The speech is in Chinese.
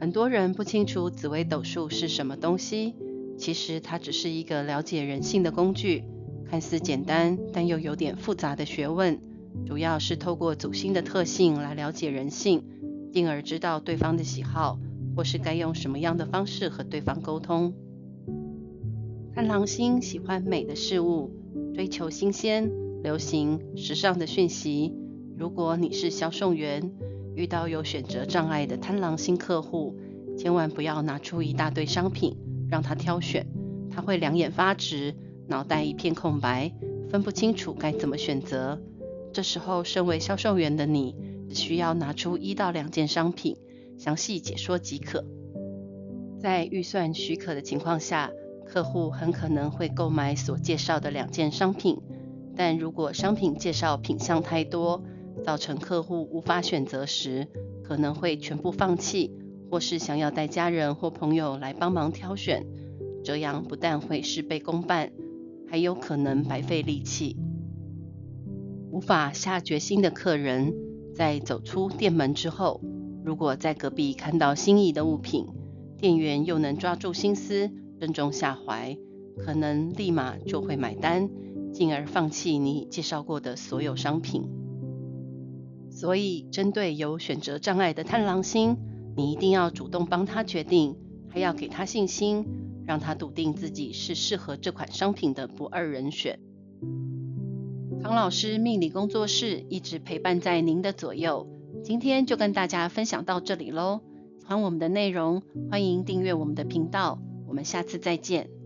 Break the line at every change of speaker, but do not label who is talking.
很多人不清楚紫微斗数是什么东西，其实它只是一个了解人性的工具，看似简单，但又有点复杂的学问。主要是透过主星的特性来了解人性，进而知道对方的喜好，或是该用什么样的方式和对方沟通。贪狼星喜欢美的事物，追求新鲜、流行、时尚的讯息。如果你是销售员，遇到有选择障碍的贪狼星客户，千万不要拿出一大堆商品让他挑选，他会两眼发直，脑袋一片空白，分不清楚该怎么选择。这时候，身为销售员的你，只需要拿出一到两件商品，详细解说即可。在预算许可的情况下，客户很可能会购买所介绍的两件商品。但如果商品介绍品项太多，造成客户无法选择时，可能会全部放弃，或是想要带家人或朋友来帮忙挑选。这样不但会事倍功半，还有可能白费力气。无法下决心的客人，在走出店门之后，如果在隔壁看到心仪的物品，店员又能抓住心思，正中下怀，可能立马就会买单，进而放弃你介绍过的所有商品。所以，针对有选择障碍的贪狼星，你一定要主动帮他决定，还要给他信心，让他笃定自己是适合这款商品的不二人选。唐老师命理工作室一直陪伴在您的左右，今天就跟大家分享到这里喽。喜欢我们的内容，欢迎订阅我们的频道，我们下次再见。